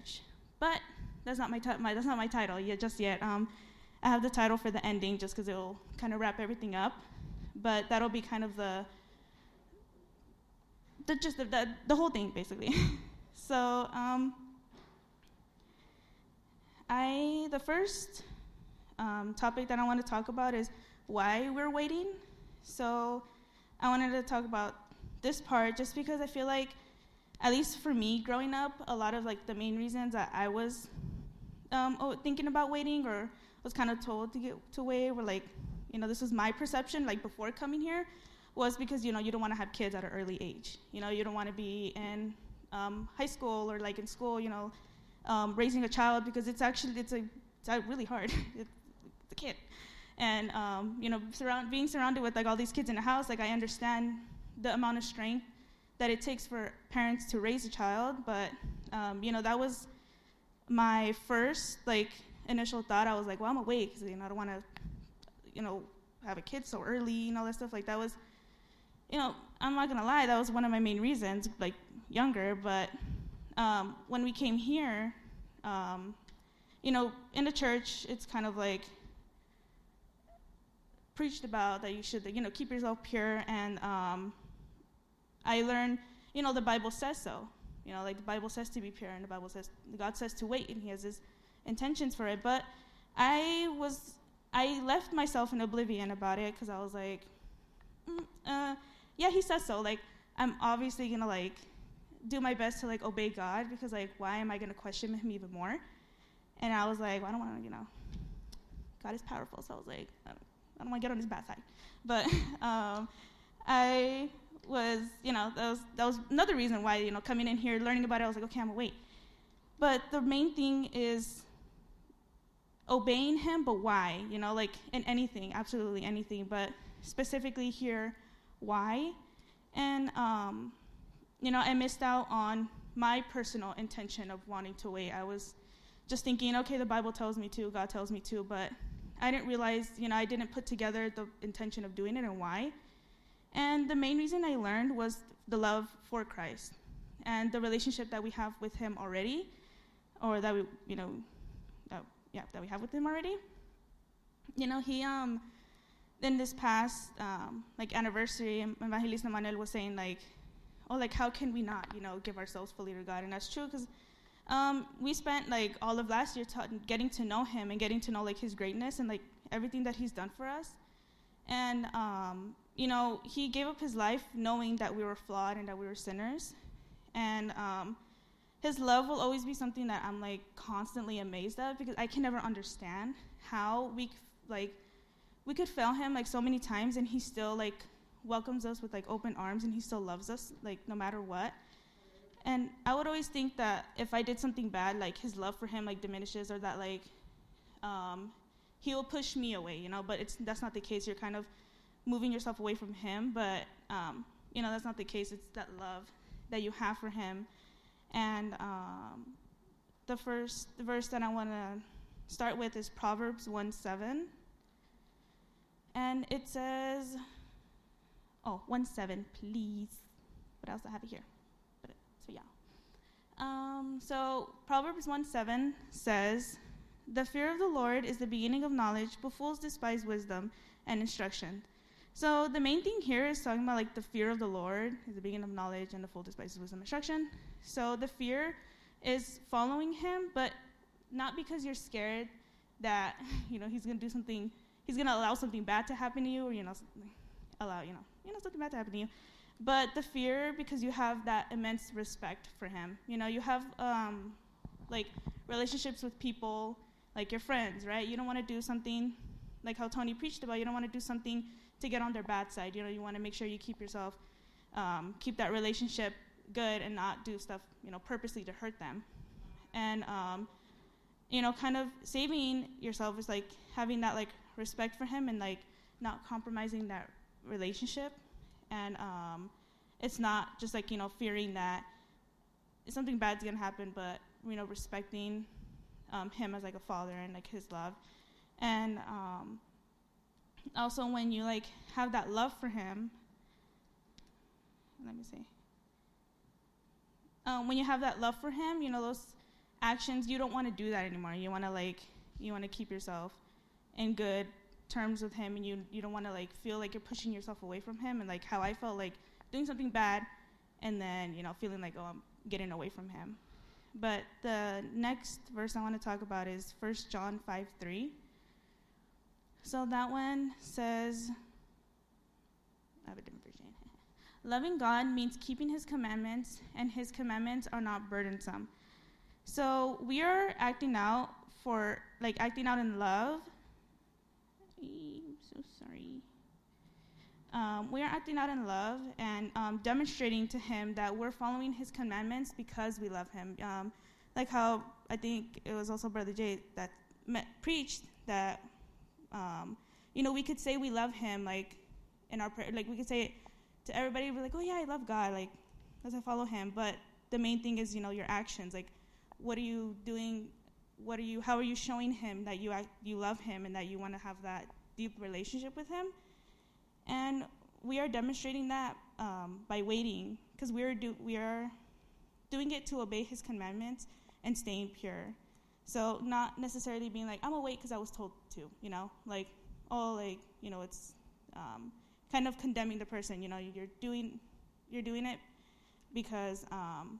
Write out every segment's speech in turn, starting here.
marriage. But that's not my, ti- my that's not my title yet just yet. Um, I have the title for the ending just because it'll kind of wrap everything up. But that'll be kind of the the just the, the, the whole thing basically. so um, I the first um, topic that I want to talk about is why we're waiting. So I wanted to talk about this part just because I feel like, at least for me growing up, a lot of like the main reasons that I was um, thinking about waiting or was kind of told to get to wait were like, you know, this was my perception like before coming here was because you know you don't want to have kids at an early age. You know, you don't want to be in um, high school or like in school. You know, um, raising a child because it's actually it's a it's really hard. it's a kid, and um, you know, surround, being surrounded with like all these kids in a house, like I understand the amount of strength that it takes for parents to raise a child, but um, you know, that was my first like initial thought. I was like, well, I'm awake because you know I don't want to, you know, have a kid so early and all that stuff. Like that was, you know, I'm not gonna lie, that was one of my main reasons, like younger. But um, when we came here, um, you know, in the church, it's kind of like preached about that you should, you know, keep yourself pure. And um, I learned, you know, the Bible says so. You know, like the Bible says to be pure, and the Bible says God says to wait, and He has His intentions for it. But I was, I left myself in oblivion about it because I was like, mm, uh, yeah, He says so. Like I'm obviously gonna like do my best to like obey God because like why am I gonna question Him even more? And I was like, well, I don't want to, you know, God is powerful. So I was like, I don't, don't want to get on his bad side. But um, I was, you know, that was, that was another reason why, you know, coming in here, learning about it, I was like, okay, I'm to wait. But the main thing is obeying him, but why? You know, like in anything, absolutely anything, but specifically here, why? And, um, you know, I missed out on my personal intention of wanting to wait. I was just thinking, okay, the Bible tells me to, God tells me to, but I didn't realize, you know, I didn't put together the intention of doing it and why. And the main reason I learned was the love for Christ and the relationship that we have with Him already, or that we, you know, uh, yeah, that we have with Him already. You know, He, um, in this past, um, like anniversary, Evangelista Manuel was saying like, oh, like how can we not, you know, give ourselves fully to God? And that's true because um, we spent like all of last year ta- getting to know him and getting to know like his greatness and like everything that he's done for us. And um, you know, he gave up his life knowing that we were flawed and that we were sinners. And um, his love will always be something that I'm like constantly amazed at because I can never understand how we like we could fail him like so many times and he still like welcomes us with like open arms and he still loves us like no matter what and I would always think that if I did something bad, like his love for him like diminishes, or that like um, he will push me away, you know. But it's that's not the case. You're kind of moving yourself away from him, but um, you know that's not the case. It's that love that you have for him. And um, the first the verse that I want to start with is Proverbs one seven, and it says, "Oh, one seven, please." What else I have here? So Um, so Proverbs 1 7 says, The fear of the Lord is the beginning of knowledge, but fools despise wisdom and instruction. So the main thing here is talking about like the fear of the Lord is the beginning of knowledge, and the fool despises wisdom and instruction. So the fear is following him, but not because you're scared that you know he's gonna do something, he's gonna allow something bad to happen to you, or you know, allow you know, you know something bad to happen to you but the fear because you have that immense respect for him. You know, you have um, like relationships with people, like your friends, right? You don't want to do something like how Tony preached about. You don't want to do something to get on their bad side. You know, you want to make sure you keep yourself, um, keep that relationship good, and not do stuff, you know, purposely to hurt them. And um, you know, kind of saving yourself is like having that like respect for him and like not compromising that relationship and um, it's not just like you know fearing that something bad's gonna happen, but you know respecting um, him as like a father and like his love, and um, also when you like have that love for him. Let me see. Um, when you have that love for him, you know those actions, you don't want to do that anymore. You want to like, you want to keep yourself in good terms with him, and you you don't want to like feel like you're pushing yourself away from him, and like how I felt like doing something bad, and then you know feeling like oh I'm getting away from him. But the next verse I want to talk about is 1 John 5 3. So that one says, I have a different version. Loving God means keeping his commandments, and his commandments are not burdensome. So we are acting out for, like, acting out in love. I'm so sorry. Um, we are acting out in love and um, demonstrating to him that we're following his commandments because we love him. Um, like how I think it was also Brother Jay that met, preached that, um, you know, we could say we love him, like, in our prayer, like, we could say to everybody, we're like, oh, yeah, I love God, like, as I follow him. But the main thing is, you know, your actions. Like, what are you doing? What are you, how are you showing him that you, act, you love him and that you want to have that deep relationship with him? And we are demonstrating that um, by waiting, because we are we are doing it to obey His commandments and staying pure. So not necessarily being like I'm wait because I was told to, you know, like oh like you know it's um, kind of condemning the person. You know, you're doing you're doing it because um,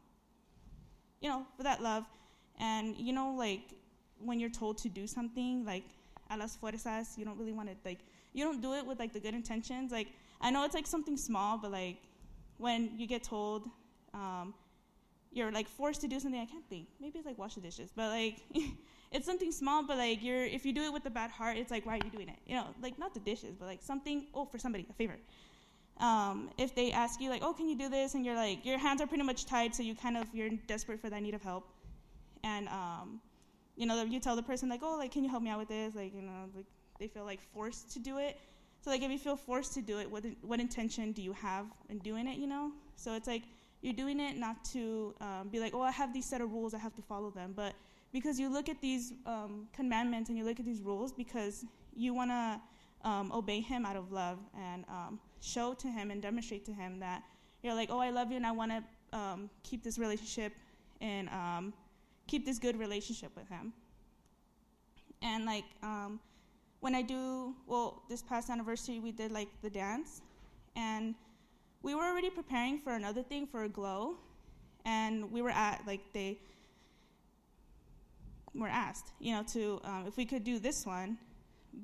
you know for that love, and you know like when you're told to do something like a las fuerzas, you don't really want to like you don't do it with like the good intentions. Like I know it's like something small, but like when you get told um, you're like forced to do something, I can't think. Maybe it's like wash the dishes, but like it's something small. But like you're if you do it with a bad heart, it's like why are you doing it? You know, like not the dishes, but like something. Oh, for somebody, a favor. Um, if they ask you like, oh, can you do this, and you're like, your hands are pretty much tied, so you kind of you're desperate for that need of help, and um, you know, you tell the person like, oh, like, can you help me out with this? Like, you know, like they feel like forced to do it. So like if you feel forced to do it, what what intention do you have in doing it? You know. So it's like you're doing it not to um, be like, oh, I have these set of rules, I have to follow them, but because you look at these um, commandments and you look at these rules because you want to um, obey Him out of love and um, show to Him and demonstrate to Him that you're like, oh, I love you and I want to um, keep this relationship and um, keep this good relationship with Him. And like when I do, well, this past anniversary, we did like the dance, and we were already preparing for another thing for a glow, and we were at like they were asked, you know, to um, if we could do this one,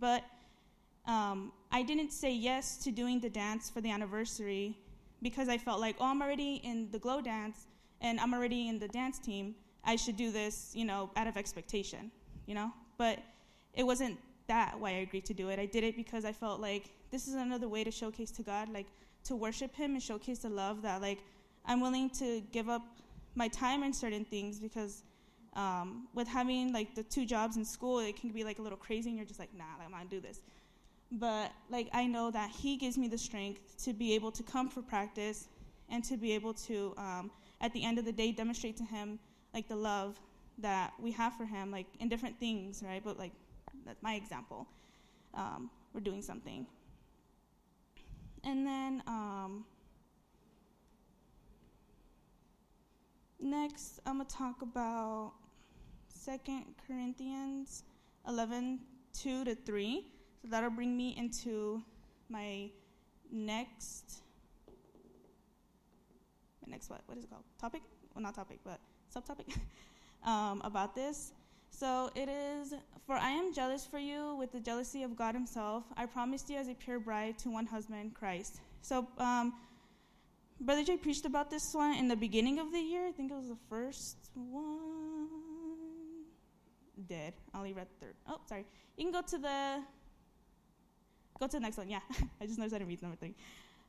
but um, I didn't say yes to doing the dance for the anniversary because I felt like, oh, I'm already in the glow dance and I'm already in the dance team. I should do this, you know, out of expectation, you know. But it wasn't that why I agreed to do it. I did it because I felt like this is another way to showcase to God, like to worship Him and showcase the love that like I'm willing to give up my time in certain things because um, with having like the two jobs in school, it can be like a little crazy, and you're just like, nah, I'm gonna do this. But like I know that He gives me the strength to be able to come for practice and to be able to, um, at the end of the day, demonstrate to Him like the love that we have for Him, like in different things, right? But like that's my example. Um, we're doing something. And then um, next, I'm going to talk about Second Corinthians 11 2 to 3. So that'll bring me into my next my next what what is it called? Topic? Well not topic but subtopic. Um, about this so it is, for I am jealous for you with the jealousy of God Himself. I promised you as a pure bride to one husband, Christ. So, um, Brother Jay preached about this one in the beginning of the year. I think it was the first one. Dead. I only read third. Oh, sorry. You can go to the. Go to the next one. Yeah, I just noticed I didn't read number three.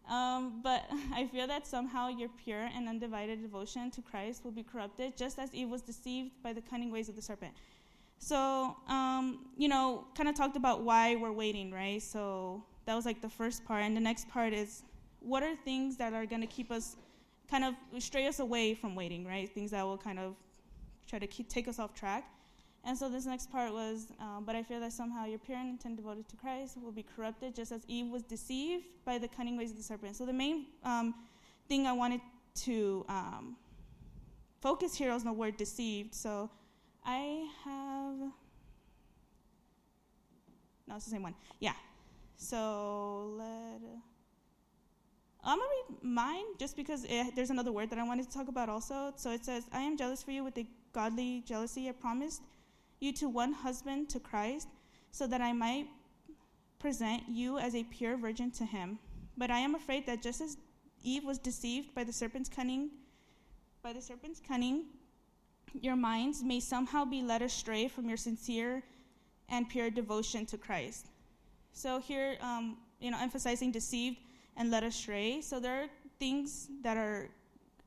Um, but I fear that somehow your pure and undivided devotion to Christ will be corrupted, just as Eve was deceived by the cunning ways of the serpent. So, um, you know, kind of talked about why we're waiting, right? So that was like the first part. And the next part is what are things that are going to keep us, kind of stray us away from waiting, right? Things that will kind of try to keep, take us off track. And so this next part was, um, but I fear that somehow your pure intent devoted to Christ will be corrupted, just as Eve was deceived by the cunning ways of the serpent. So the main um, thing I wanted to um, focus here was the word deceived. So I have. No, it's the same one. Yeah. So let. I'm gonna read mine just because it, there's another word that I wanted to talk about also. So it says, "I am jealous for you with the godly jealousy I promised you to one husband to Christ, so that I might present you as a pure virgin to him. But I am afraid that just as Eve was deceived by the serpent's cunning, by the serpent's cunning, your minds may somehow be led astray from your sincere and pure devotion to Christ. So here, um, you know, emphasizing deceived and led astray. So there are things that are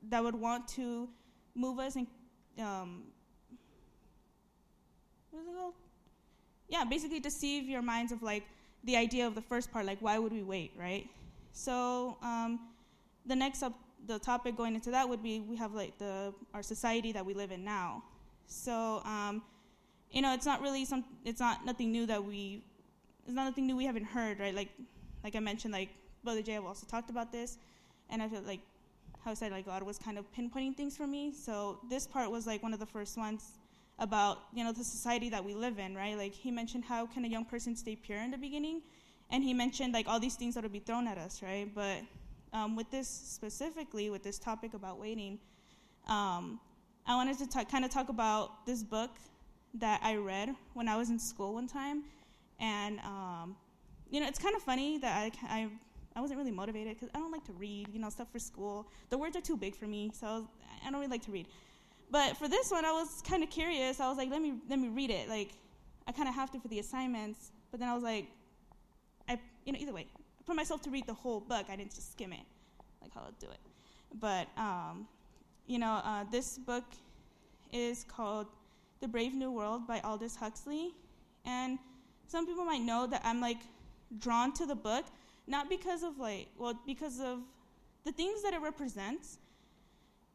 that would want to move us and um, what is it called? Yeah, basically deceive your minds of like the idea of the first part, like why would we wait, right? So um, the next up, the topic going into that would be we have like the our society that we live in now. So um, you know, it's not really some, it's not nothing new that we, it's not nothing new we haven't heard, right? Like, like I mentioned, like Brother Jay have also talked about this, and I feel like how I said like God was kind of pinpointing things for me. So this part was like one of the first ones about you know the society that we live in, right? Like he mentioned how can a young person stay pure in the beginning, and he mentioned like all these things that would be thrown at us, right? But um, with this specifically, with this topic about waiting, um, I wanted to t- kind of talk about this book that I read when I was in school one time, and um, you know it's kind of funny that I, I I wasn't really motivated because I don't like to read, you know, stuff for school. The words are too big for me, so I, was, I don't really like to read. But for this one, I was kind of curious. I was like, let me let me read it. Like, I kind of have to for the assignments. But then I was like, I you know either way, Put myself to read the whole book. I didn't just skim it, like how I'll do it. But um, you know, uh, this book is called The Brave New World by Aldous Huxley, and some people might know that I'm like drawn to the book not because of like well because of the things that it represents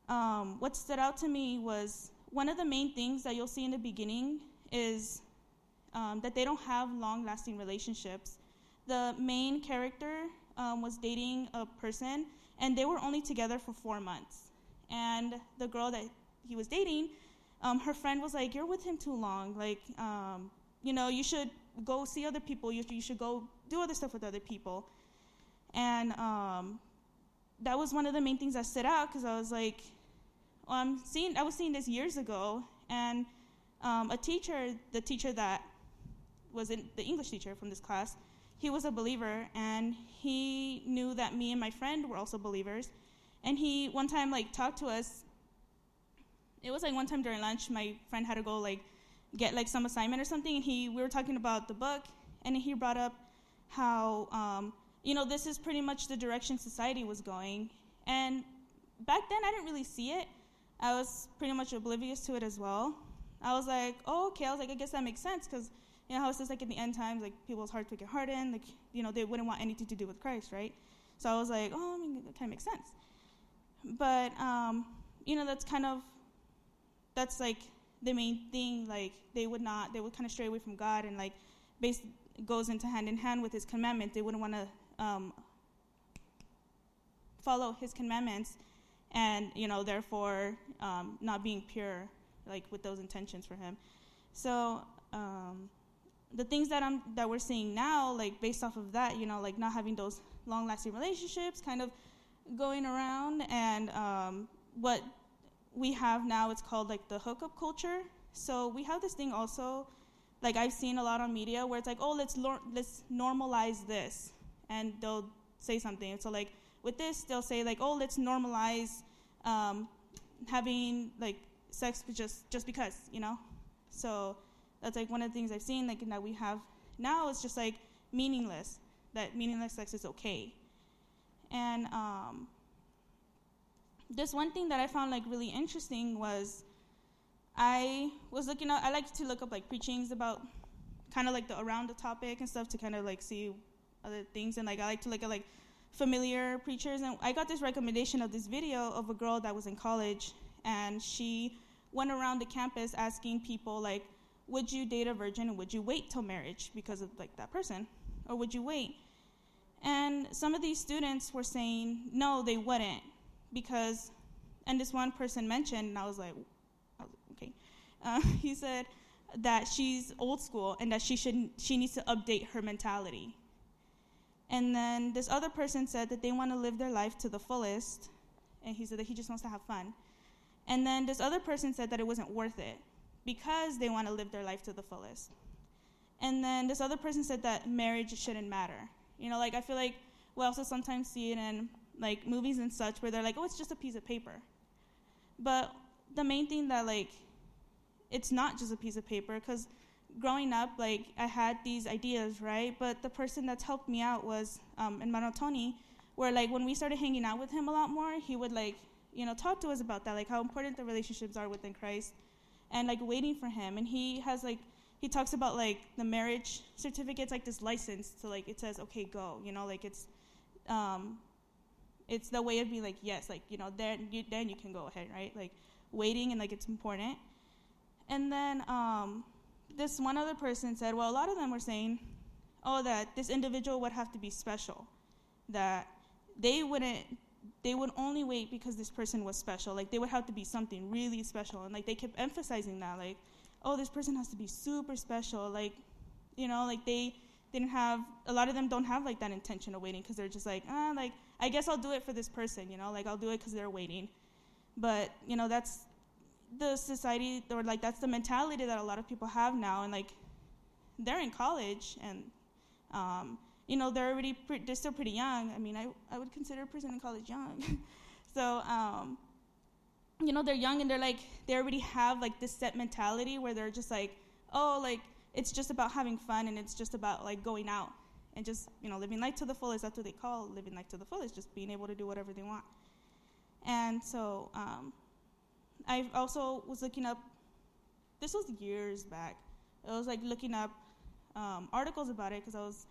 um, what stood out to me was one of the main things that you'll see in the beginning is um, that they don't have long lasting relationships. The main character um, was dating a person, and they were only together for four months. And the girl that he was dating, um, her friend was like, You're with him too long. Like, um, you know, you should go see other people, you, you should go do other stuff with other people. And um, that was one of the main things that stood out because I was like, well, I'm seeing, I was seeing this years ago, and um, a teacher, the teacher that was in, the English teacher from this class, he was a believer, and he knew that me and my friend were also believers. And he one time like talked to us. It was like one time during lunch, my friend had to go like get like some assignment or something, and he we were talking about the book, and he brought up how um, you know this is pretty much the direction society was going, and back then I didn't really see it. I was pretty much oblivious to it as well. I was like, oh, okay. I was like, I guess that makes sense because you know how it says like in the end times, like people's hearts would get hardened, like you know they wouldn't want anything to do with Christ, right? So I was like, oh, I mean, that kind of makes sense. But um, you know, that's kind of that's like the main thing. Like they would not, they would kind of stray away from God, and like goes into hand in hand with His commandment. They wouldn't want to um, follow His commandments and you know therefore um, not being pure like with those intentions for him so um, the things that i'm that we're seeing now like based off of that you know like not having those long lasting relationships kind of going around and um, what we have now it's called like the hookup culture. So we have this thing also like i've seen a lot on media where it's like oh let's lor- let's normalize this. And they'll say something. So like with this, they'll say like, "Oh, let's normalize um, having like sex just just because," you know. So that's like one of the things I've seen like that we have now is just like meaningless. That meaningless sex is okay. And um, this one thing that I found like really interesting was I was looking up. I like to look up like preachings about kind of like the around the topic and stuff to kind of like see other things and like I like to look at like familiar preachers. And I got this recommendation of this video of a girl that was in college, and she went around the campus asking people like, "Would you date a virgin? And would you wait till marriage because of like that person, or would you wait?" And some of these students were saying no, they wouldn't, because, and this one person mentioned, and I was like, okay, uh, he said that she's old school and that she should she needs to update her mentality. And then this other person said that they want to live their life to the fullest, and he said that he just wants to have fun. And then this other person said that it wasn't worth it because they want to live their life to the fullest. And then this other person said that marriage shouldn't matter. You know, like I feel like we also sometimes see it in like movies and such where they're like, oh, it's just a piece of paper. But the main thing that like it's not just a piece of paper because growing up, like I had these ideas, right? But the person that's helped me out was um, Hermano Tony, where like when we started hanging out with him a lot more, he would like you know talk to us about that, like how important the relationships are within Christ, and like waiting for him. And he has like he talks about like the marriage certificates, like this license to like it says okay go, you know, like it's um, it's the way of being like yes, like you know then you then you can go ahead, right? Like waiting and like it's important. And then um, this one other person said, well, a lot of them were saying, oh, that this individual would have to be special, that they wouldn't, they would only wait because this person was special. Like they would have to be something really special, and like they kept emphasizing that, like, oh, this person has to be super special. Like, you know, like they didn't have a lot of them don't have like that intention of waiting because they're just like, ah, like I guess I'll do it for this person, you know, like I'll do it because they're waiting. But you know, that's the society or like that's the mentality that a lot of people have now and like they're in college and um, you know they're already pre- they're still pretty young i mean i, I would consider a person in college young so um, you know they're young and they're like they already have like this set mentality where they're just like oh like it's just about having fun and it's just about like going out and just you know living life to the fullest that's what they call living life to the fullest just being able to do whatever they want and so um, I also was looking up. This was years back. I was like looking up um, articles about it because I was,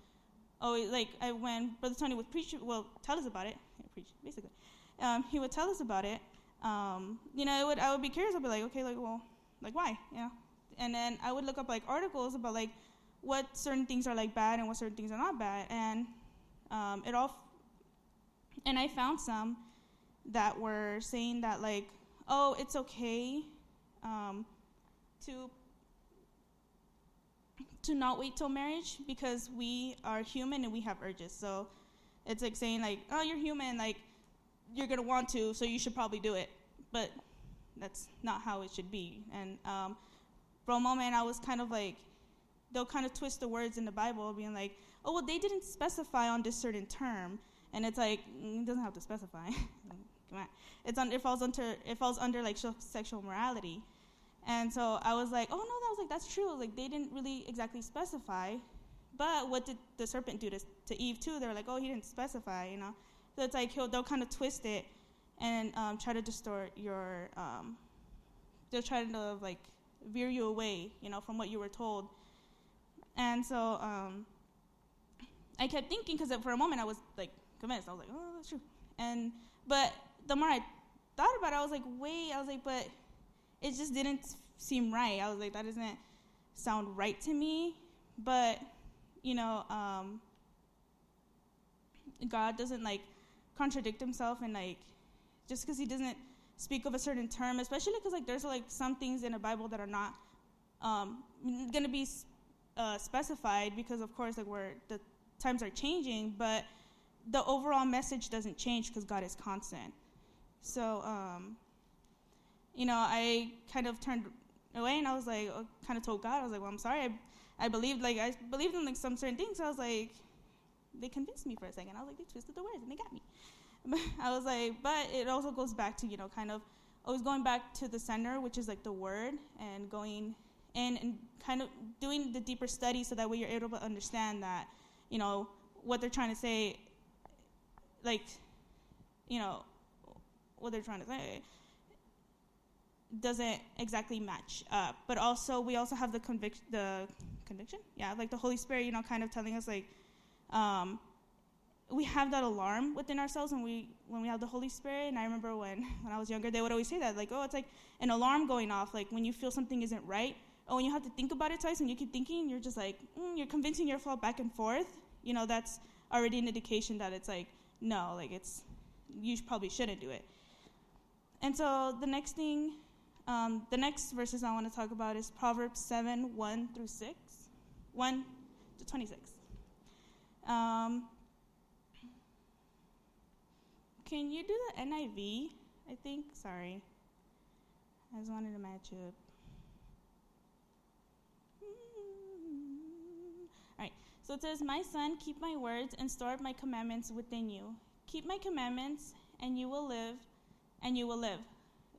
oh, like I when Brother Tony would preach, well, tell us about it. preach basically. Um, he would tell us about it. Um, you know, would, I would be curious. I'd be like, okay, like, well, like why? Know, and then I would look up like articles about like what certain things are like bad and what certain things are not bad, and um, it all. F- and I found some that were saying that like oh, it's okay um, to to not wait till marriage because we are human and we have urges. So it's like saying like, oh, you're human, like you're gonna want to, so you should probably do it. But that's not how it should be. And um, for a moment, I was kind of like, they'll kind of twist the words in the Bible, being like, oh, well, they didn't specify on this certain term, and it's like mm, it doesn't have to specify. It's on, it falls under it falls under like sexual morality. And so I was like, oh no, that was like that's true. Like they didn't really exactly specify. But what did the serpent do to, to Eve too? They were like, oh, he didn't specify, you know. So it's like he'll they'll kind of twist it and um, try to distort your. Um, they'll try to like veer you away, you know, from what you were told. And so um, I kept thinking because for a moment I was like convinced. I was like, oh, that's true. And but the more I thought about it, I was like, wait, I was like, but it just didn't seem right. I was like, that doesn't sound right to me. But, you know, um, God doesn't like contradict himself and like just because he doesn't speak of a certain term, especially because like there's like some things in the Bible that are not um, gonna be uh, specified because of course like where the times are changing, but the overall message doesn't change because God is constant. So, um, you know, I kind of turned away and I was like, uh, kind of told God, I was like, well, I'm sorry. I, I believed, like, I believed in like some certain things. So I was like, they convinced me for a second. I was like, they twisted the words and they got me. I was like, but it also goes back to, you know, kind of always going back to the center, which is like the word, and going in and kind of doing the deeper study so that way you're able to understand that, you know, what they're trying to say, like, you know, what they're trying to say doesn't exactly match up. But also, we also have the conviction, the conviction, yeah, like the Holy Spirit, you know, kind of telling us like, um, we have that alarm within ourselves when we when we have the Holy Spirit. And I remember when when I was younger, they would always say that, like, oh, it's like an alarm going off, like when you feel something isn't right. Oh, when you have to think about it twice, and you keep thinking, you're just like, mm, you're convincing yourself back and forth. You know, that's already an indication that it's like, no, like it's you probably shouldn't do it. And so the next thing Um, the next verses I want to talk about is Proverbs 7 1 through 6, 1 to 26. Um, can you do the NIV? I think. Sorry. I just wanted to match up. All right. So it says, My son, keep my words and store up my commandments within you. Keep my commandments, and you will live, and you will live.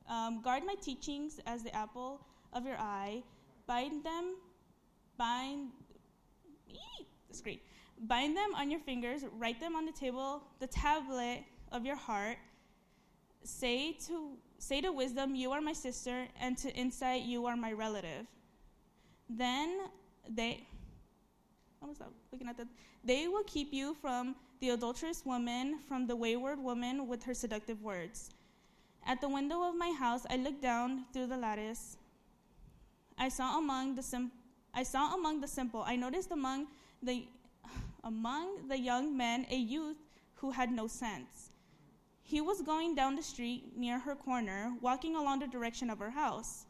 Um, guard my teachings as the apple of your eye. Bind them, bind, ee, great. Bind them on your fingers, write them on the table, the tablet of your heart. Say to say to wisdom, you are my sister, and to insight, you are my relative. Then they I was looking at that. They will keep you from the adulterous woman, from the wayward woman with her seductive words. At the window of my house, I looked down through the lattice. I saw among the sim- I saw among the simple. I noticed among the among the young men a youth who had no sense. He was going down the street near her corner, walking along the direction of her house.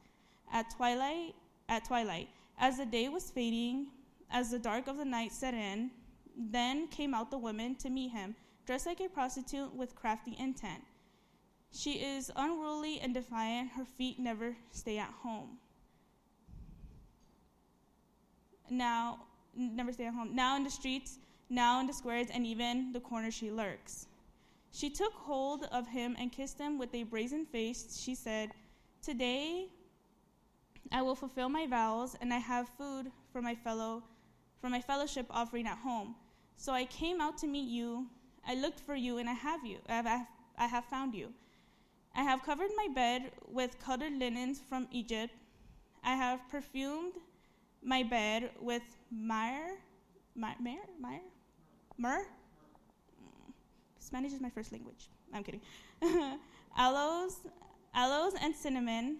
At twilight, at twilight, as the day was fading, as the dark of the night set in, then came out the woman to meet him, dressed like a prostitute with crafty intent. She is unruly and defiant, her feet never stay at home. Now, never stay at home. Now in the streets, now in the squares, and even the corner she lurks. She took hold of him and kissed him with a brazen face. She said, Today I will fulfill my vows, and I have food for my fellow for my fellowship offering at home. So I came out to meet you. I looked for you, and I have you. I have, I have found you. I have covered my bed with colored linens from Egypt. I have perfumed my bed with myrrh, myrrh, myrrh, myrrh. Mm, Spanish is my first language. I'm kidding. aloes, aloes and cinnamon.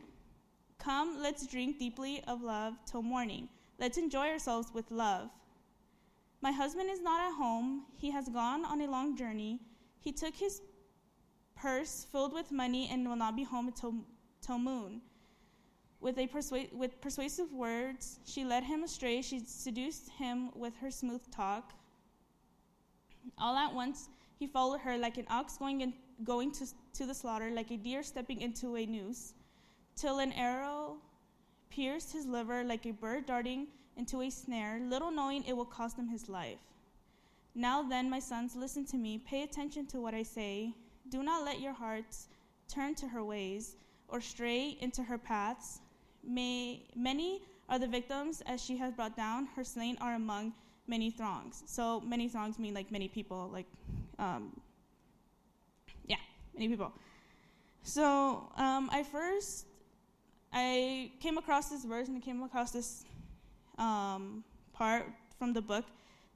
Come, let's drink deeply of love till morning. Let's enjoy ourselves with love. My husband is not at home. He has gone on a long journey. He took his purse filled with money and will not be home until, till moon. With, a persua- with persuasive words, she led him astray. She seduced him with her smooth talk. All at once, he followed her like an ox going, in, going to, to the slaughter, like a deer stepping into a noose, till an arrow pierced his liver like a bird darting into a snare, little knowing it will cost him his life. Now then, my sons, listen to me. Pay attention to what I say. Do not let your hearts turn to her ways or stray into her paths. May, many are the victims as she has brought down. Her slain are among many throngs. So many throngs mean like many people, like, um, yeah, many people. So um, I first I came across this verse and I came across this um, part from the book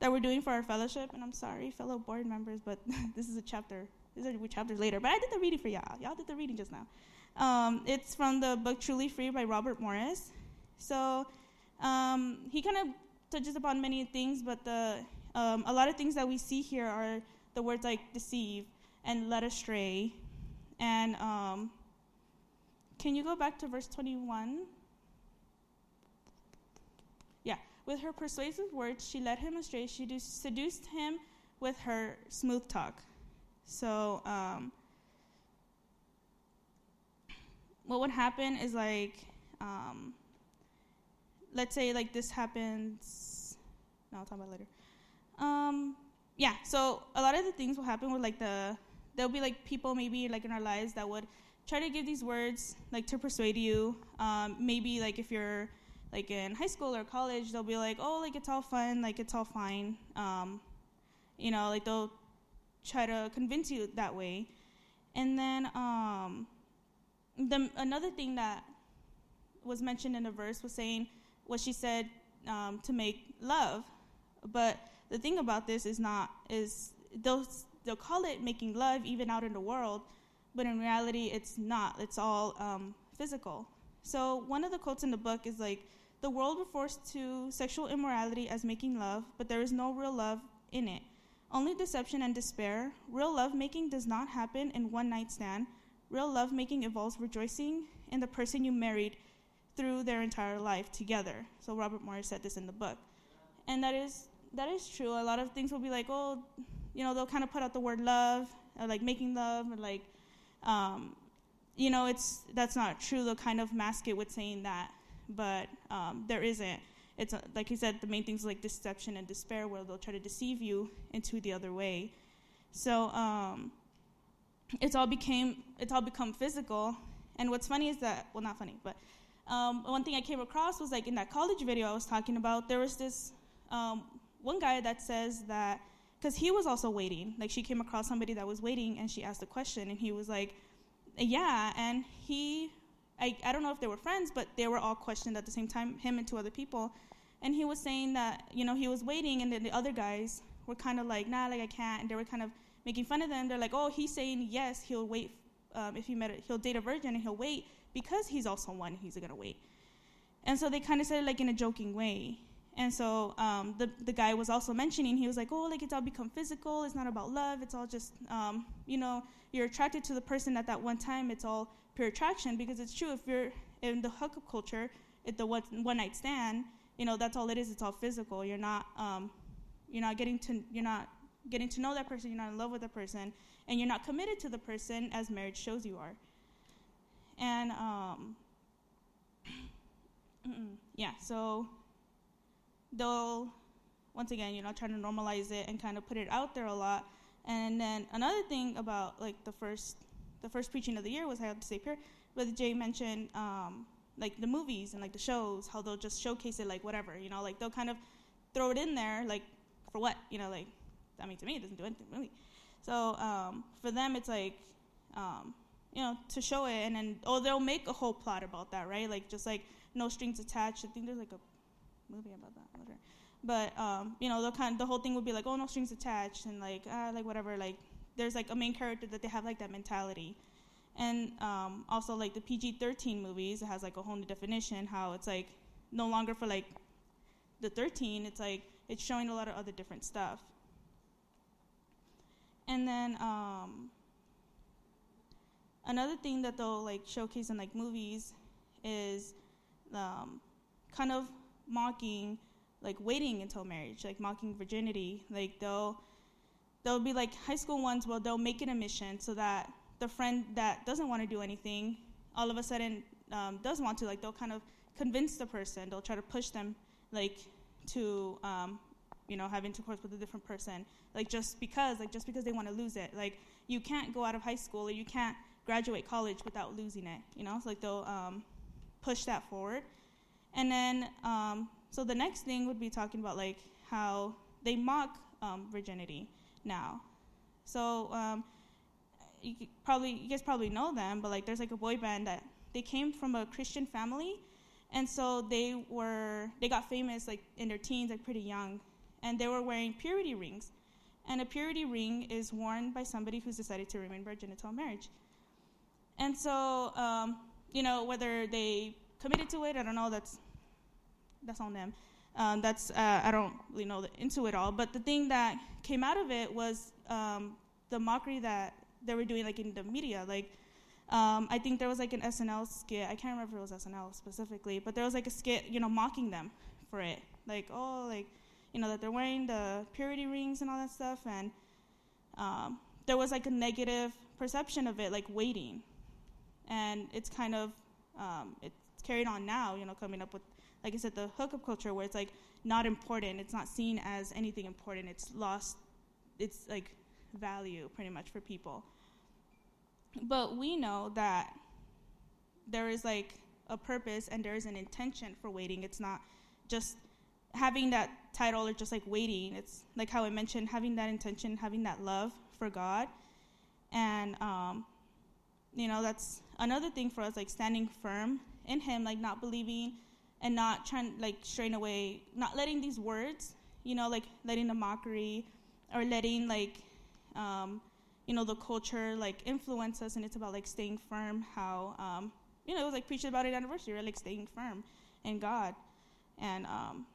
that we're doing for our fellowship. And I'm sorry, fellow board members, but this is a chapter. These are chapters later. But I did the reading for y'all. Y'all did the reading just now. Um, it's from the book Truly Free by Robert Morris. So um, he kind of touches upon many things, but the um, a lot of things that we see here are the words like deceive and led astray and um, can you go back to verse 21? Yeah. With her persuasive words, she led him astray. She seduced him with her smooth talk. So, um, what would happen is like, um, let's say like this happens. No, I'll talk about later. Um, yeah. So a lot of the things will happen with like the there'll be like people maybe like in our lives that would try to give these words like to persuade you. Um, maybe like if you're like in high school or college, they'll be like, oh, like it's all fun, like it's all fine. Um, you know, like they'll try to convince you that way. And then um, the, another thing that was mentioned in the verse was saying what she said um, to make love. But the thing about this is not is they'll they'll call it making love even out in the world, but in reality, it's not. It's all um, physical. So one of the quotes in the book is like, "The world refers to sexual immorality as making love, but there is no real love in it. Only deception and despair. Real love making does not happen in one night stand. Real love making involves rejoicing in the person you married through their entire life together. So Robert Morris said this in the book. And that is that is true. A lot of things will be like, oh, you know, they'll kind of put out the word love, or like making love, or like, um, you know, it's that's not true. They'll kind of mask it with saying that, but um, there isn't. It's a, like he said, the main things like deception and despair, where they'll try to deceive you into the other way. So um, it's all became it's all become physical. And what's funny is that well, not funny, but um, one thing I came across was like in that college video I was talking about. There was this um, one guy that says that because he was also waiting. Like she came across somebody that was waiting, and she asked a question, and he was like, "Yeah." And he, I, I don't know if they were friends, but they were all questioned at the same time, him and two other people. And he was saying that you know he was waiting, and then the other guys were kind of like, "Nah, like I can't," and they were kind of making fun of them. They're like, "Oh, he's saying yes, he'll wait. Um, if he met, a, he'll date a virgin, and he'll wait because he's also one. He's gonna wait." And so they kind of said it like in a joking way. And so um, the the guy was also mentioning he was like, oh, like it's all become physical. It's not about love. It's all just um, you know you're attracted to the person at that one time. It's all pure attraction because it's true. If you're in the hookup culture, at the one, one night stand, you know that's all it is. It's all physical. You're not um, you're not getting to you're not getting to know that person. You're not in love with the person, and you're not committed to the person as marriage shows you are. And um, yeah, so they'll once again, you know, trying to normalize it and kind of put it out there a lot. And then another thing about like the first the first preaching of the year was I have to say here, but Jay mentioned um, like the movies and like the shows, how they'll just showcase it like whatever, you know, like they'll kind of throw it in there like for what, you know, like I mean to me it doesn't do anything really. So um, for them it's like um, you know to show it and then oh they'll make a whole plot about that right like just like no strings attached. I think there's like a movie about that. Sure. But um, you know, the kind the whole thing would be like, oh, no strings attached, and like, ah, like whatever. Like, there's like a main character that they have like that mentality, and um, also like the PG-13 movies, it has like a whole new definition. How it's like no longer for like the 13. It's like it's showing a lot of other different stuff. And then um, another thing that they'll like showcase in like movies is um, kind of mocking like waiting until marriage, like mocking virginity. Like they'll they'll be like high school ones Well, they'll make it a mission so that the friend that doesn't want to do anything all of a sudden um, does want to. Like they'll kind of convince the person. They'll try to push them like to um, you know have intercourse with a different person. Like just because like just because they want to lose it. Like you can't go out of high school or you can't graduate college without losing it. You know, so like they'll um, push that forward. And then, um, so the next thing would be talking about like how they mock um, virginity now. So um, you probably you guys probably know them, but like there's like a boy band that they came from a Christian family, and so they were they got famous like in their teens, like pretty young, and they were wearing purity rings, and a purity ring is worn by somebody who's decided to remain virgin until marriage. And so, um, you know, whether they committed to it. I don't know. That's that's on them. Um, that's uh, I don't really know the, into it all. But the thing that came out of it was um, the mockery that they were doing, like in the media. Like um, I think there was like an SNL skit. I can't remember if it was SNL specifically, but there was like a skit, you know, mocking them for it. Like oh, like you know that they're wearing the purity rings and all that stuff, and um, there was like a negative perception of it, like waiting, and it's kind of um, it's carried on now, you know, coming up with, like I said, the hookup culture where it's like not important. It's not seen as anything important. It's lost its like value pretty much for people. But we know that there is like a purpose and there is an intention for waiting. It's not just having that title or just like waiting. It's like how I mentioned, having that intention, having that love for God. And, um, you know, that's another thing for us, like standing firm in him, like not believing and not trying, like straying away, not letting these words, you know, like letting the mockery or letting like, um, you know, the culture like influence us. And it's about like staying firm. How, um, you know, it was like preached about it anniversary, right? Like staying firm in God and um,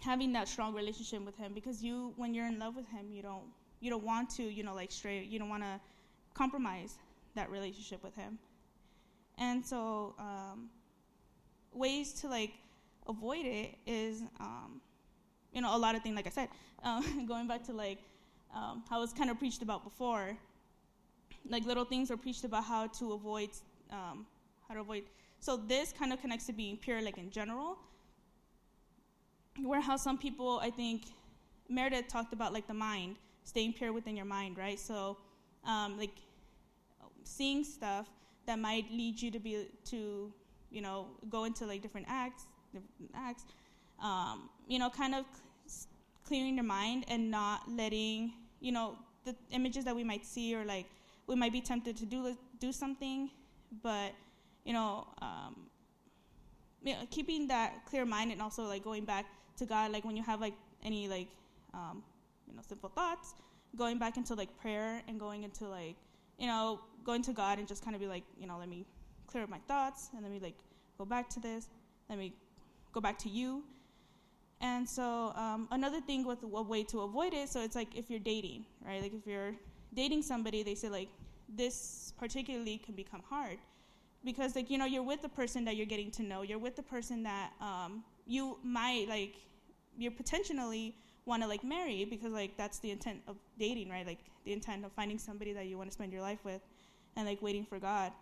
having that strong relationship with Him. Because you, when you're in love with Him, you don't, you don't want to, you know, like stray. You don't want to compromise that relationship with Him. And so, um, ways to like avoid it is, um, you know, a lot of things. Like I said, um, going back to like um, how it's kind of preached about before. Like little things are preached about how to avoid, um, how to avoid. So this kind of connects to being pure, like in general. Where how some people, I think, Meredith talked about like the mind, staying pure within your mind, right? So, um, like seeing stuff that might lead you to be to you know go into like different acts different acts um, you know kind of clearing your mind and not letting you know the images that we might see or like we might be tempted to do do something but you know um, you know, keeping that clear mind and also like going back to God like when you have like any like um, you know sinful thoughts going back into like prayer and going into like you know, going to God and just kind of be like, you know, let me clear up my thoughts and let me like go back to this, let me go back to you. And so um, another thing with a way to avoid it, so it's like if you're dating, right? Like if you're dating somebody, they say like this particularly can become hard because like you know you're with the person that you're getting to know, you're with the person that um, you might like, you're potentially want to like marry because like that's the intent of dating, right? Like the intent of finding somebody that you want to spend your life with, and like waiting for God.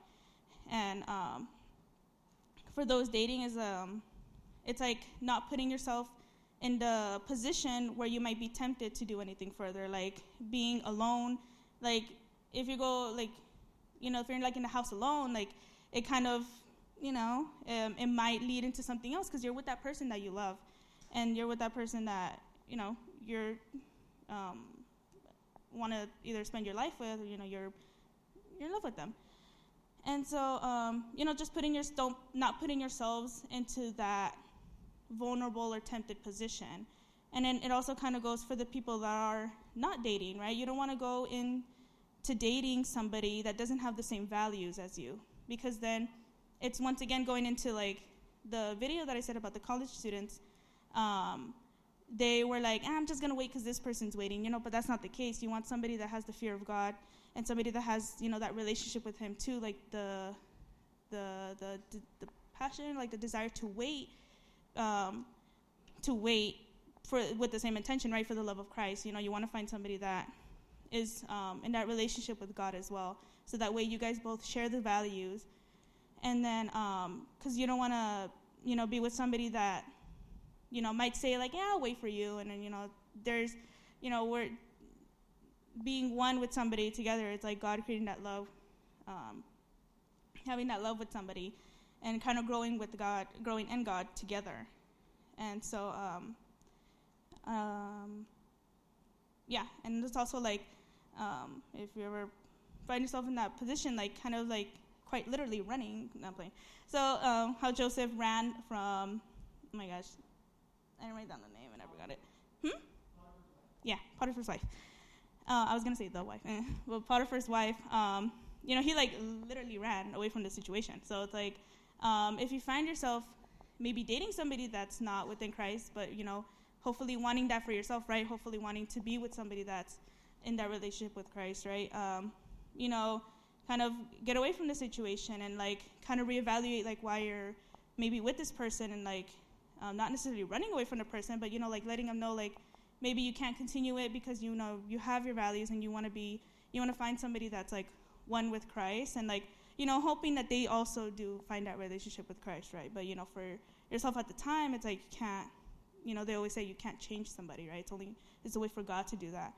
And um, for those dating is um, it's like not putting yourself in the position where you might be tempted to do anything further, like being alone. Like if you go like, you know, if you're like in the house alone, like it kind of, you know, um, it might lead into something else because you're with that person that you love, and you're with that person that you know you're um, want to either spend your life with, or, you know, you're you're in love with them. And so, um, you know, just putting your don't not putting yourselves into that vulnerable or tempted position. And then it also kind of goes for the people that are not dating, right? You don't want to go into dating somebody that doesn't have the same values as you, because then it's once again going into like the video that I said about the college students. Um, they were like, ah, I'm just going to wait because this person's waiting, you know, but that's not the case. You want somebody that has the fear of God and somebody that has, you know, that relationship with Him too, like the, the, the, the, the passion, like the desire to wait, um, to wait for with the same intention, right, for the love of Christ. You know, you want to find somebody that is um, in that relationship with God as well, so that way you guys both share the values, and then because um, you don't want to, you know, be with somebody that you know, might say like, yeah, I'll wait for you. And then, you know, there's, you know, we're being one with somebody together. It's like God creating that love, um, having that love with somebody and kind of growing with God, growing in God together. And so, um, um, yeah, and it's also like, um, if you ever find yourself in that position, like kind of like quite literally running, not playing. So, um, how Joseph ran from, oh my gosh, I didn't write down the name. I never got it. Hmm? Yeah, Potiphar's wife. Uh, I was gonna say the wife. Eh. Well, Potiphar's wife. Um, you know, he like literally ran away from the situation. So it's like, um, if you find yourself maybe dating somebody that's not within Christ, but you know, hopefully wanting that for yourself, right? Hopefully wanting to be with somebody that's in that relationship with Christ, right? Um, you know, kind of get away from the situation and like kind of reevaluate like why you're maybe with this person and like um, not necessarily running away from the person, but you know, like letting them know like maybe you can't continue it because you know you have your values and you want to be you want to find somebody that's like one with Christ and like you know hoping that they also do find that relationship with Christ, right? But you know, for yourself at the time, it's like you can't. You know, they always say you can't change somebody, right? It's only it's a way for God to do that,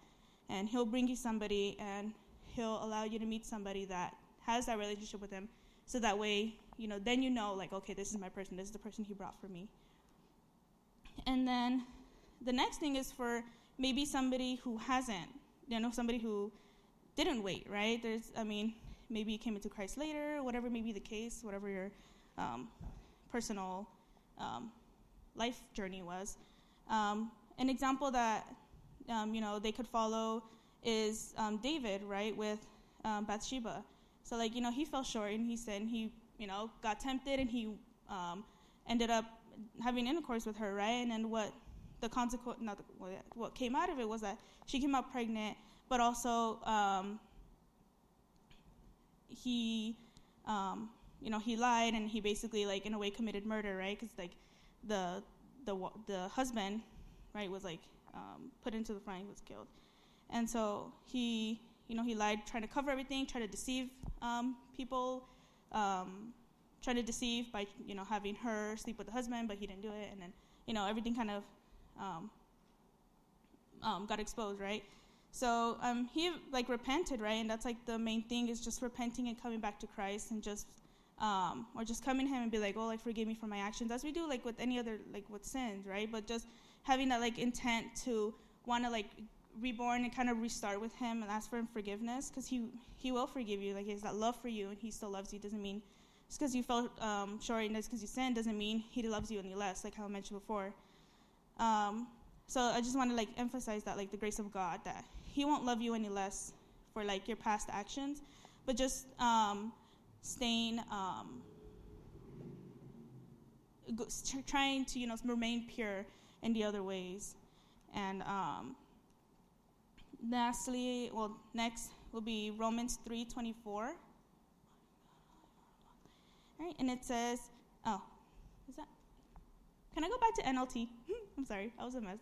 and He'll bring you somebody and He'll allow you to meet somebody that has that relationship with Him, so that way, you know, then you know, like, okay, this is my person. This is the person He brought for me. And then the next thing is for maybe somebody who hasn't, you know, somebody who didn't wait, right? There's, I mean, maybe you came into Christ later, whatever may be the case, whatever your um, personal um, life journey was. Um, an example that, um, you know, they could follow is um, David, right, with um, Bathsheba. So, like, you know, he fell short and he said he, you know, got tempted and he ended up having intercourse with her, right? And then what the consequence, not the, what came out of it was that she came out pregnant, but also um, he, um, you know, he lied and he basically like in a way committed murder, right? Because like the the the husband, right, was like um, put into the he was killed, and so he, you know, he lied, trying to cover everything, trying to deceive um, people, um, trying to deceive by you know having her sleep with the husband, but he didn't do it, and then you know everything kind of um, um, got exposed, right? So um, he like repented, right? And that's like the main thing is just repenting and coming back to Christ and just um, or just coming to him and be like, oh, like forgive me for my actions, as we do like with any other like with sins, right? But just having that like intent to want to like reborn and kind of restart with him and ask for him forgiveness because he he will forgive you. Like he has that love for you and he still loves you. Doesn't mean just because you felt um, short and just because you sinned doesn't mean he loves you any less. Like how I mentioned before. Um, so I just want to like emphasize that like the grace of God that He won't love you any less for like your past actions, but just um, staying um, trying to you know remain pure in the other ways, and um, lastly, well next will be Romans three twenty four. All right, and it says, oh, is that? Can I go back to NLT? I'm sorry, I was a mess.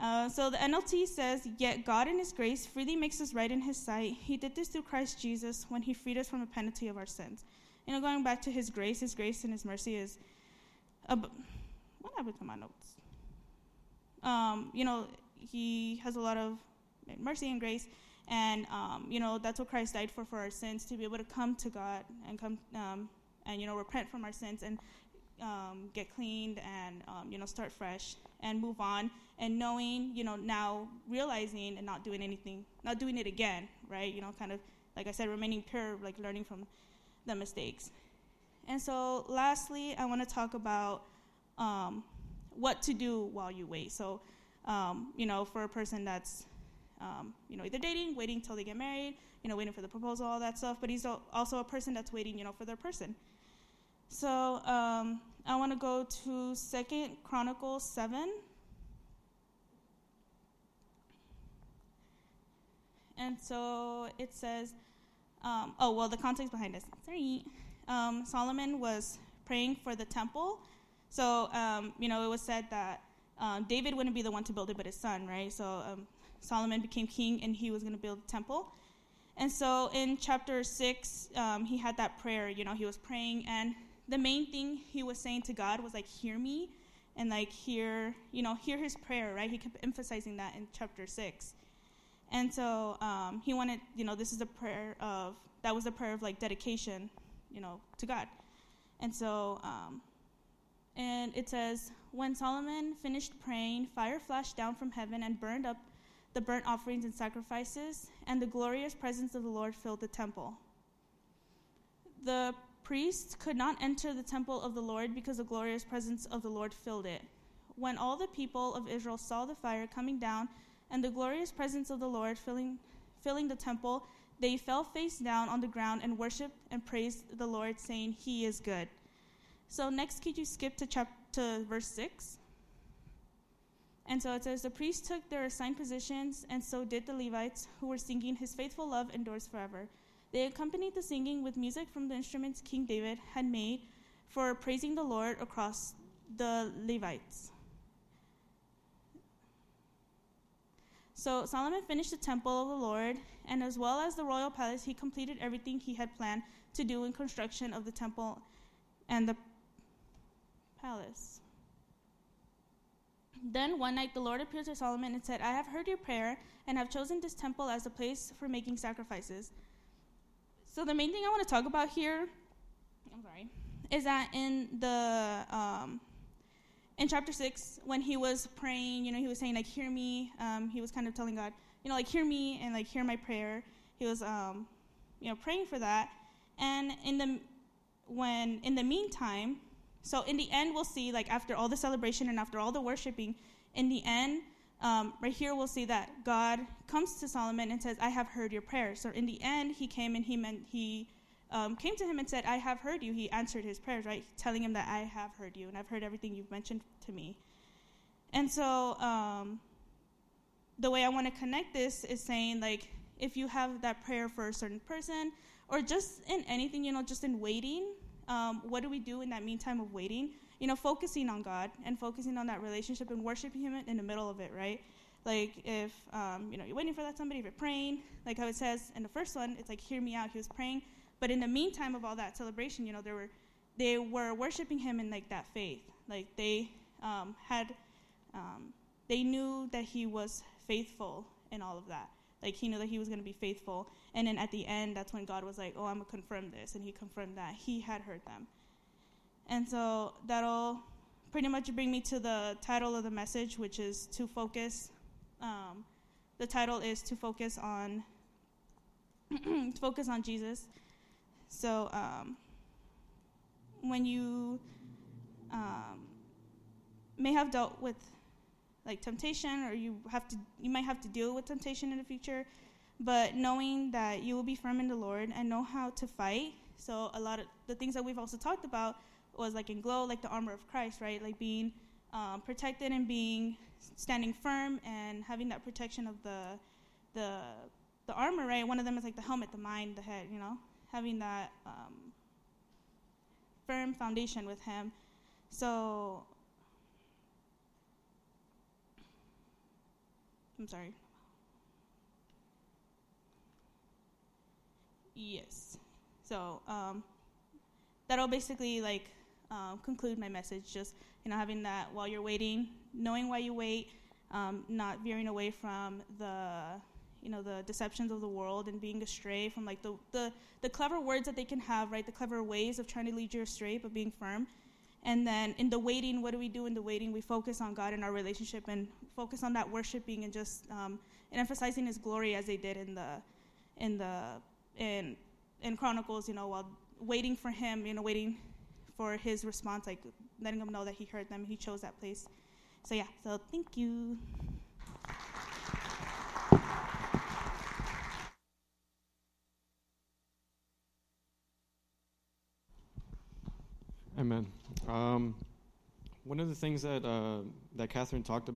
Uh, so the NLT says, Yet God in His grace freely makes us right in His sight. He did this through Christ Jesus when He freed us from the penalty of our sins. You know, going back to His grace, His grace and His mercy is. Ab- what happened to my notes? Um, you know, He has a lot of mercy and grace, and um, you know that's what Christ died for for our sins to be able to come to God and come um, and you know repent from our sins and um, get cleaned and um, you know start fresh and move on. And knowing you know now realizing and not doing anything not doing it again right? You know kind of like i said remaining pure like learning from the mistakes. And so lastly i want to talk about um, what to do while you wait. So um, you know for a person that's um, you know either dating waiting till they get married you know waiting for the proposal all that stuff but he's also a person that's waiting you know for their person so um, I want to go to Second Chronicles seven. And so it says, um, oh, well, the context behind this. Sorry. Um, Solomon was praying for the temple. So, um, you know, it was said that um, David wouldn't be the one to build it, but his son, right? So um, Solomon became king and he was going to build the temple. And so in chapter 6, um, he had that prayer, you know, he was praying and the main thing he was saying to God was like, hear me and like hear, you know, hear his prayer, right? He kept emphasizing that in chapter six. And so um, he wanted, you know, this is a prayer of, that was a prayer of like dedication, you know, to God. And so, um, and it says, when Solomon finished praying, fire flashed down from heaven and burned up the burnt offerings and sacrifices, and the glorious presence of the Lord filled the temple. The priests could not enter the temple of the Lord because the glorious presence of the Lord filled it. When all the people of Israel saw the fire coming down and the glorious presence of the Lord filling, filling the temple, they fell face down on the ground and worshiped and praised the Lord, saying, He is good. So, next, could you skip to, chapter, to verse 6? And so it says, The priests took their assigned positions, and so did the Levites, who were singing, His faithful love endures forever. They accompanied the singing with music from the instruments King David had made for praising the Lord across the Levites. So Solomon finished the temple of the Lord, and as well as the royal palace, he completed everything he had planned to do in construction of the temple and the palace. Then one night the Lord appeared to Solomon and said, I have heard your prayer and have chosen this temple as a place for making sacrifices. So the main thing I want to talk about here, I'm sorry, is that in the um, in chapter six, when he was praying, you know, he was saying like, "Hear me." Um, he was kind of telling God, you know, like, "Hear me" and like, "Hear my prayer." He was, um, you know, praying for that. And in the when in the meantime, so in the end, we'll see like after all the celebration and after all the worshiping, in the end, um, right here we'll see that God comes to Solomon and says, "I have heard your prayers." So in the end, he came and he meant he um, came to him and said, "I have heard you." He answered his prayers, right, telling him that I have heard you and I've heard everything you've mentioned to me. And so um, the way I want to connect this is saying like if you have that prayer for a certain person or just in anything, you know, just in waiting. Um, what do we do in that meantime of waiting? You know, focusing on God and focusing on that relationship and worshiping Him in the middle of it, right? Like if um, you know you're waiting for that somebody, if you're praying, like how it says in the first one, it's like hear me out. He was praying, but in the meantime of all that celebration, you know, there were they were worshiping Him in like that faith. Like they um, had, um, they knew that He was faithful in all of that. Like he knew that he was going to be faithful. And then at the end, that's when God was like, "Oh, I'm gonna confirm this," and He confirmed that He had heard them. And so that'll pretty much bring me to the title of the message, which is to focus. Um, the title is to focus on focus on Jesus. So um, when you um, may have dealt with like temptation or you have to you might have to deal with temptation in the future but knowing that you will be firm in the lord and know how to fight so a lot of the things that we've also talked about was like in glow like the armor of christ right like being um, protected and being standing firm and having that protection of the the the armor right one of them is like the helmet the mind the head you know having that um, firm foundation with him so I'm sorry. Yes. So um, that'll basically like um, conclude my message. Just you know, having that while you're waiting, knowing why you wait, um, not veering away from the you know the deceptions of the world and being astray from like the, the the clever words that they can have, right? The clever ways of trying to lead you astray, but being firm. And then in the waiting, what do we do in the waiting? We focus on God and our relationship and focus on that worshiping and just um, and emphasizing His glory as they did in the in the in in Chronicles. You know, while waiting for Him, you know, waiting for His response, like letting them know that He heard them. He chose that place. So yeah. So thank you. Amen. Um, one of the things that uh, that Catherine talked.